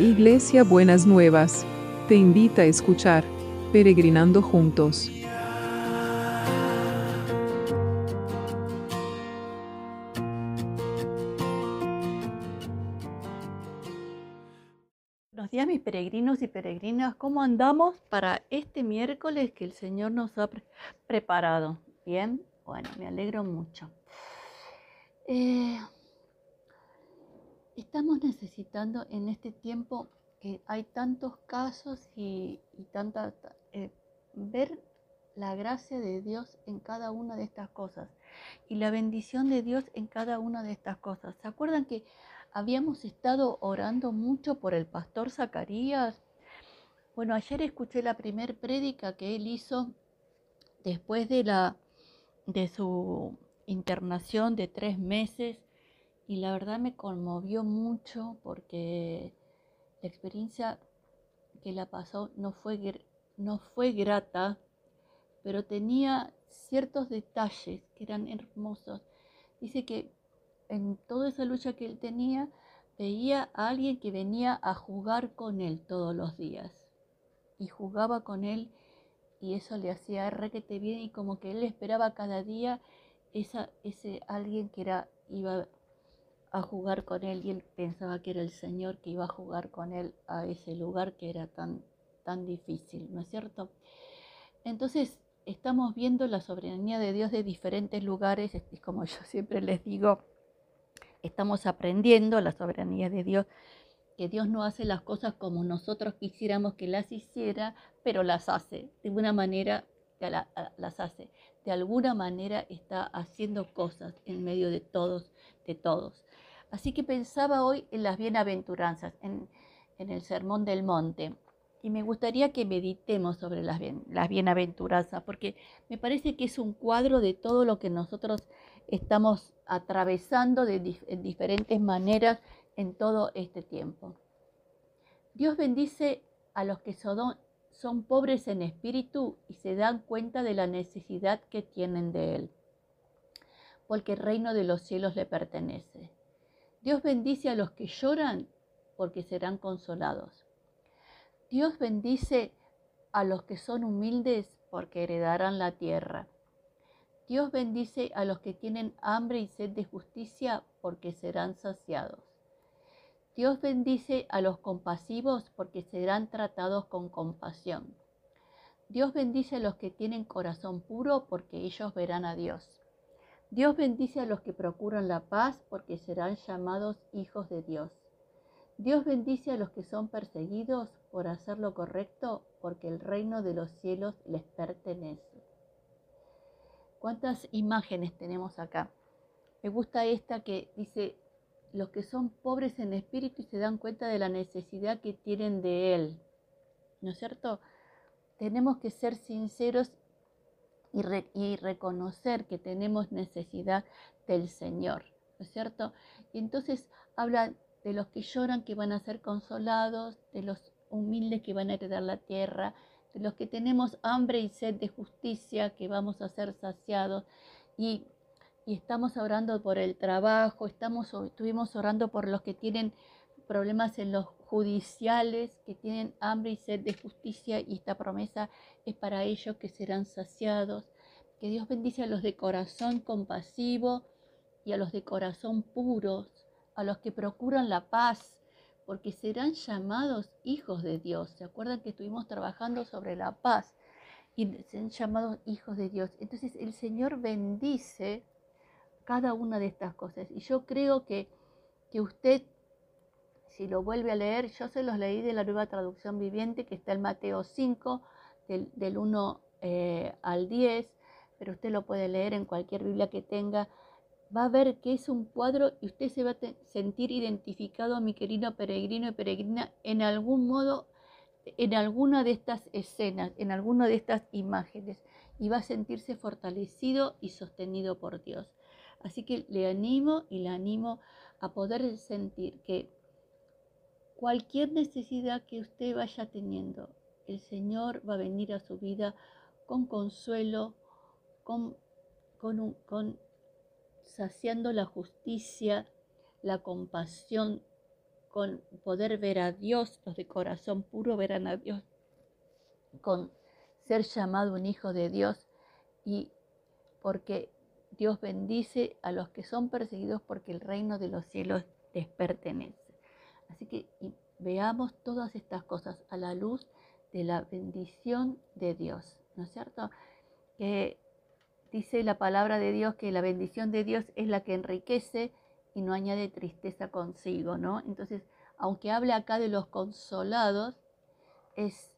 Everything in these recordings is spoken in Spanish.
Iglesia Buenas Nuevas, te invita a escuchar Peregrinando Juntos. Buenos días mis peregrinos y peregrinas, ¿cómo andamos para este miércoles que el Señor nos ha pre- preparado? Bien, bueno, me alegro mucho. Eh, estamos necesitando en este tiempo que hay tantos casos y, tanta, eh, ver la gracia de Dios en cada una de estas cosas y la bendición de Dios en cada una de estas cosas. ¿Se acuerdan que habíamos estado orando mucho por el pastor Zacarías? Bueno, ayer escuché la primer prédica que él hizo después de la de su internación de tres meses y la verdad me conmovió mucho porque la experiencia que la pasó no fue, no fue grata, pero tenía ciertos detalles que eran hermosos. Dice que en toda esa lucha que él tenía, veía a alguien que venía a jugar con él todos los días. Y jugaba con él y eso le hacía requete bien y como que él esperaba cada día esa, ese alguien que era, iba a jugar con él y él pensaba que era el Señor que iba a jugar con él a ese lugar que era tan, tan difícil, ¿no es cierto? Entonces, estamos viendo la soberanía de Dios de diferentes lugares, y como yo siempre les digo, estamos aprendiendo la soberanía de Dios, que Dios no hace las cosas como nosotros quisiéramos que las hiciera, pero las hace, de una manera las hace, de alguna manera está haciendo cosas en medio de todos, de todos. Así que pensaba hoy en las bienaventuranzas, en, el Sermón del Monte, y me gustaría que meditemos sobre las, bien- las bienaventuranzas, porque me parece que es un cuadro de todo lo que nosotros estamos atravesando de dif- en diferentes maneras en todo este tiempo. Dios bendice a los que son, son pobres en espíritu y se dan cuenta de la necesidad que tienen de Él, porque el reino de los cielos le pertenece. Dios bendice a los que lloran porque serán consolados. Dios bendice a los que son humildes porque heredarán la tierra. Dios bendice a los que tienen hambre y sed de justicia porque serán saciados. Dios bendice a los compasivos porque serán tratados con compasión. Dios bendice a los que tienen corazón puro porque ellos verán a Dios. Dios bendice a los que procuran la paz porque serán llamados hijos de Dios. Dios bendice a los que son perseguidos por hacer lo correcto porque el reino de los cielos les pertenece. ¿Cuántas imágenes tenemos acá? Me gusta esta que dice, los que son pobres en espíritu y se dan cuenta de la necesidad que tienen de Él. ¿No es cierto? Tenemos que ser sinceros y, re- y reconocer que tenemos necesidad del Señor. ¿No es cierto? Y entonces habla de los que lloran que van a ser consolados, de los humildes que van a heredar la tierra, de los que tenemos hambre y sed de justicia que vamos a ser saciados. Y y estamos orando por el trabajo, estamos, estuvimos orando por los que tienen problemas en los judiciales, que tienen hambre y sed de justicia y esta promesa es para ellos que serán saciados. Que Dios bendice a los de corazón compasivo y a los de corazón puros, a los que procuran la paz, porque serán llamados hijos de Dios. ¿Se acuerdan que estuvimos trabajando sobre la paz? Y serán llamados hijos de Dios. Entonces el Señor bendice cada una de estas cosas. Y yo creo que, que usted, si lo vuelve a leer, yo se los leí de la nueva traducción viviente, que está en Mateo 5, del, del 1 eh, al 10, pero usted lo puede leer en cualquier Biblia que tenga. Va a ver que es un cuadro y usted se va a sentir identificado, mi querido peregrino y peregrina, en algún modo, en alguna de estas escenas, en alguna de estas imágenes, y va a sentirse fortalecido y sostenido por Dios. Así que le animo y le animo a poder sentir que cualquier necesidad que usted vaya teniendo, el Señor va a venir a su vida con consuelo, con, saciando la justicia, la compasión con poder ver a Dios, los de corazón puro verán a Dios, con ser llamado un hijo de Dios y porque Dios bendice a los que son perseguidos porque el reino de los cielos les pertenece. Así que veamos todas estas cosas a la luz de la bendición de Dios, ¿no es cierto? Que dice la palabra de Dios que la bendición de Dios es la que enriquece y no añade tristeza consigo, ¿no? Entonces, aunque hable acá de los consolados, es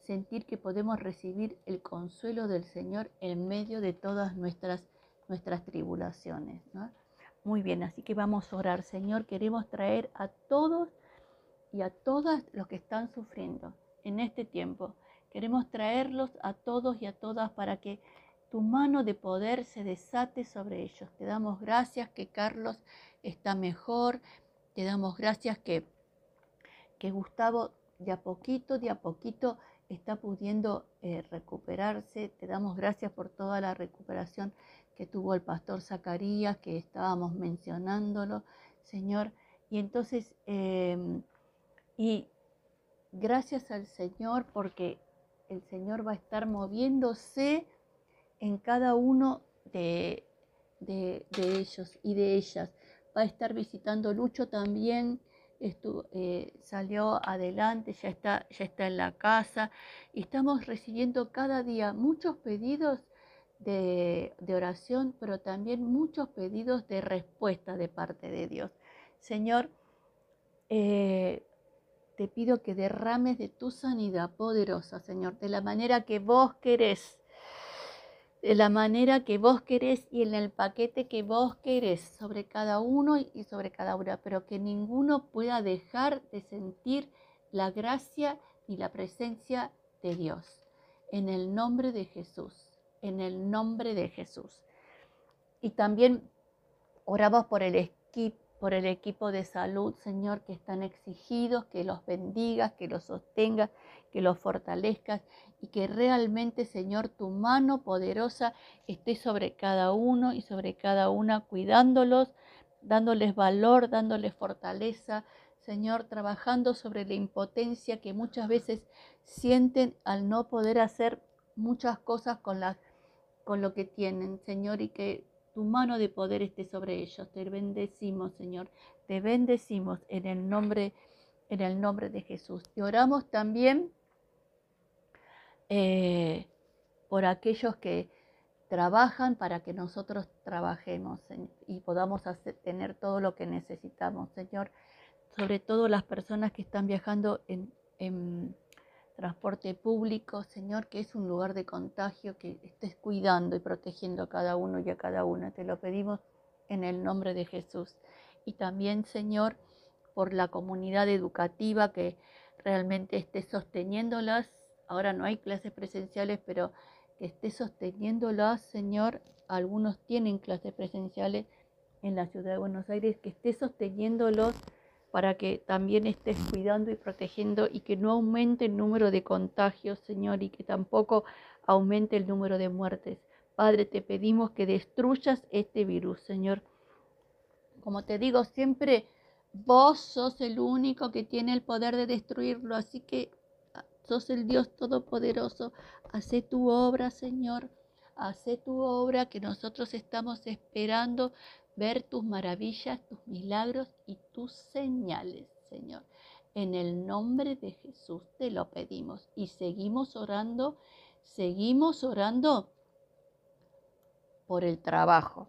sentir que podemos recibir el consuelo del Señor en medio de todas nuestras, nuestras tribulaciones, ¿no? Muy bien, así que vamos a orar, Señor, queremos traer a todos y a todas los que están sufriendo en este tiempo. Queremos traerlos a todos y a todas para que tu mano de poder se desate sobre ellos. Te damos gracias que Carlos está mejor. Te damos gracias que, que Gustavo de a poquito, de a poquito está pudiendo eh, recuperarse. Te damos gracias por toda la recuperación que tuvo el pastor Zacarías, que estábamos mencionándolo, Señor. Y entonces, em, y gracias al Señor porque el Señor va a estar moviéndose en cada uno de, ellos y de ellas. Va a estar visitando Lucho también. Eh, salió adelante, ya está, ya está en la casa y estamos recibiendo cada día muchos pedidos de, oración, pero también muchos pedidos de respuesta de parte de Dios. Señor, eh, te pido que derrames de tu sanidad poderosa, Señor, de la manera que vos querés de la manera que vos querés y en el paquete que vos querés sobre cada uno y sobre cada una, pero que ninguno pueda dejar de sentir la gracia y la presencia de Dios. En el nombre de Jesús, en el nombre de Jesús. Y también oramos por el equipo por el equipo de salud, Señor, que están exigidos, que los bendigas, que los sostengas, que los fortalezcas y que realmente, Señor, tu mano poderosa esté sobre cada uno y sobre cada una, cuidándolos, dándoles valor, dándoles fortaleza, Señor, trabajando sobre la impotencia que muchas veces sienten al no poder hacer muchas cosas con, con lo que tienen, Señor, y que tu mano de poder esté sobre ellos. Te bendecimos, Señor. Te bendecimos en el nombre, en el nombre de Jesús. Te oramos también eh, por aquellos que trabajan para que nosotros trabajemos y podamos tener todo lo que necesitamos, Señor. Sobre todo las personas que están viajando en transporte público, Señor, que es un lugar de contagio, que estés cuidando y protegiendo a cada uno y a cada una. Te lo pedimos en el nombre de Jesús. Y también, Señor, por la comunidad educativa que realmente esté sosteniéndolas. Ahora no hay clases presenciales, pero que esté sosteniéndolas, Señor. Algunos tienen clases presenciales en la ciudad de Buenos Aires, que esté sosteniéndolos para que también estés cuidando y protegiendo y que no aumente el número de contagios, Señor, y que tampoco aumente el número de muertes. Padre, te pedimos que destruyas este virus, Señor. Como te digo, siempre vos sos el único que tiene el poder de destruirlo, así que ah, sos el Dios Todopoderoso. Hace tu obra, Señor. Hace tu obra que nosotros estamos esperando ver tus maravillas, tus milagros y tus señales, Señor. En el nombre de Jesús te lo pedimos y seguimos orando, seguimos orando por el trabajo,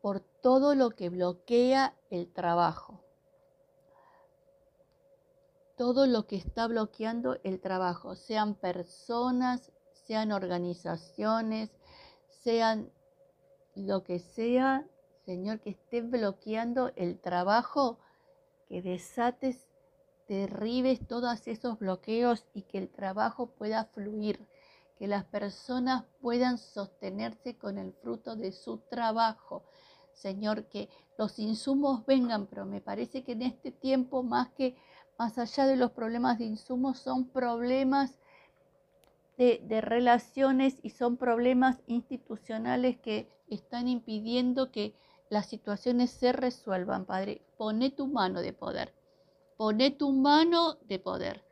por todo lo que bloquea el trabajo, todo lo que está bloqueando el trabajo, sean personas, sean organizaciones, sean lo que sea, Señor, que esté bloqueando el trabajo, que desates, derribes todos esos bloqueos y que el trabajo pueda fluir, que las personas puedan sostenerse con el fruto de su trabajo. Señor, que los insumos vengan, pero me parece que en este tiempo, más que más allá de los problemas de insumos, son problemas de, relaciones y son problemas institucionales que están impidiendo que las situaciones se resuelvan, Padre. Pone tu mano de poder. Pone tu mano de poder.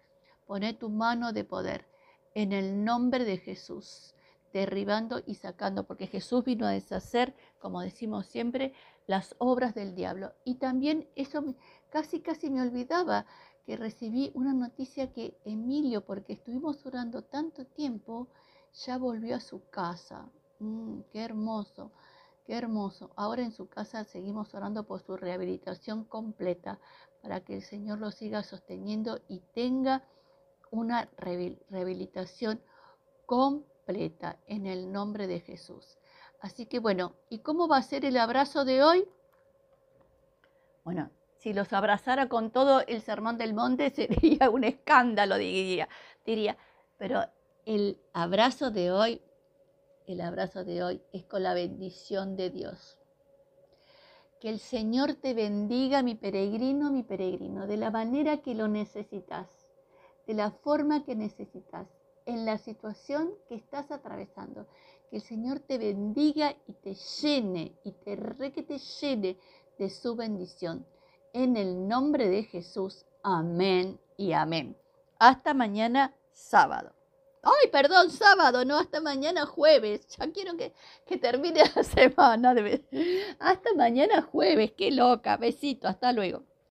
Pone tu mano de poder. En el nombre de Jesús. Derribando y sacando. Porque Jesús vino a deshacer, como decimos siempre, las obras del diablo. Y también eso casi, casi me olvidaba que recibí una noticia que Emilio, porque estuvimos orando tanto tiempo, ya volvió a su casa. Mm, qué hermoso. Qué hermoso. Ahora en su casa seguimos orando por su rehabilitación completa para que el Señor lo siga sosteniendo y tenga una rehabilitación completa en el nombre de Jesús. Así que bueno, ¿y cómo va a ser el abrazo de hoy? Bueno, si los abrazara con todo el sermón del monte sería un escándalo, diría. diría. Pero el abrazo de hoy el abrazo de hoy es con la bendición de Dios. Que el Señor te bendiga, mi peregrino, mi peregrino, de la manera que lo necesitas, de la forma que necesitas, en la situación que estás atravesando. Que el Señor te bendiga y te llene, y te re que te llene de su bendición. En el nombre de Jesús. Amén y amén. Hasta mañana sábado. Ay, perdón, sábado, no, hasta mañana jueves. Ya quiero que, que termine la semana. Hasta mañana jueves, qué loca. Besito, hasta luego.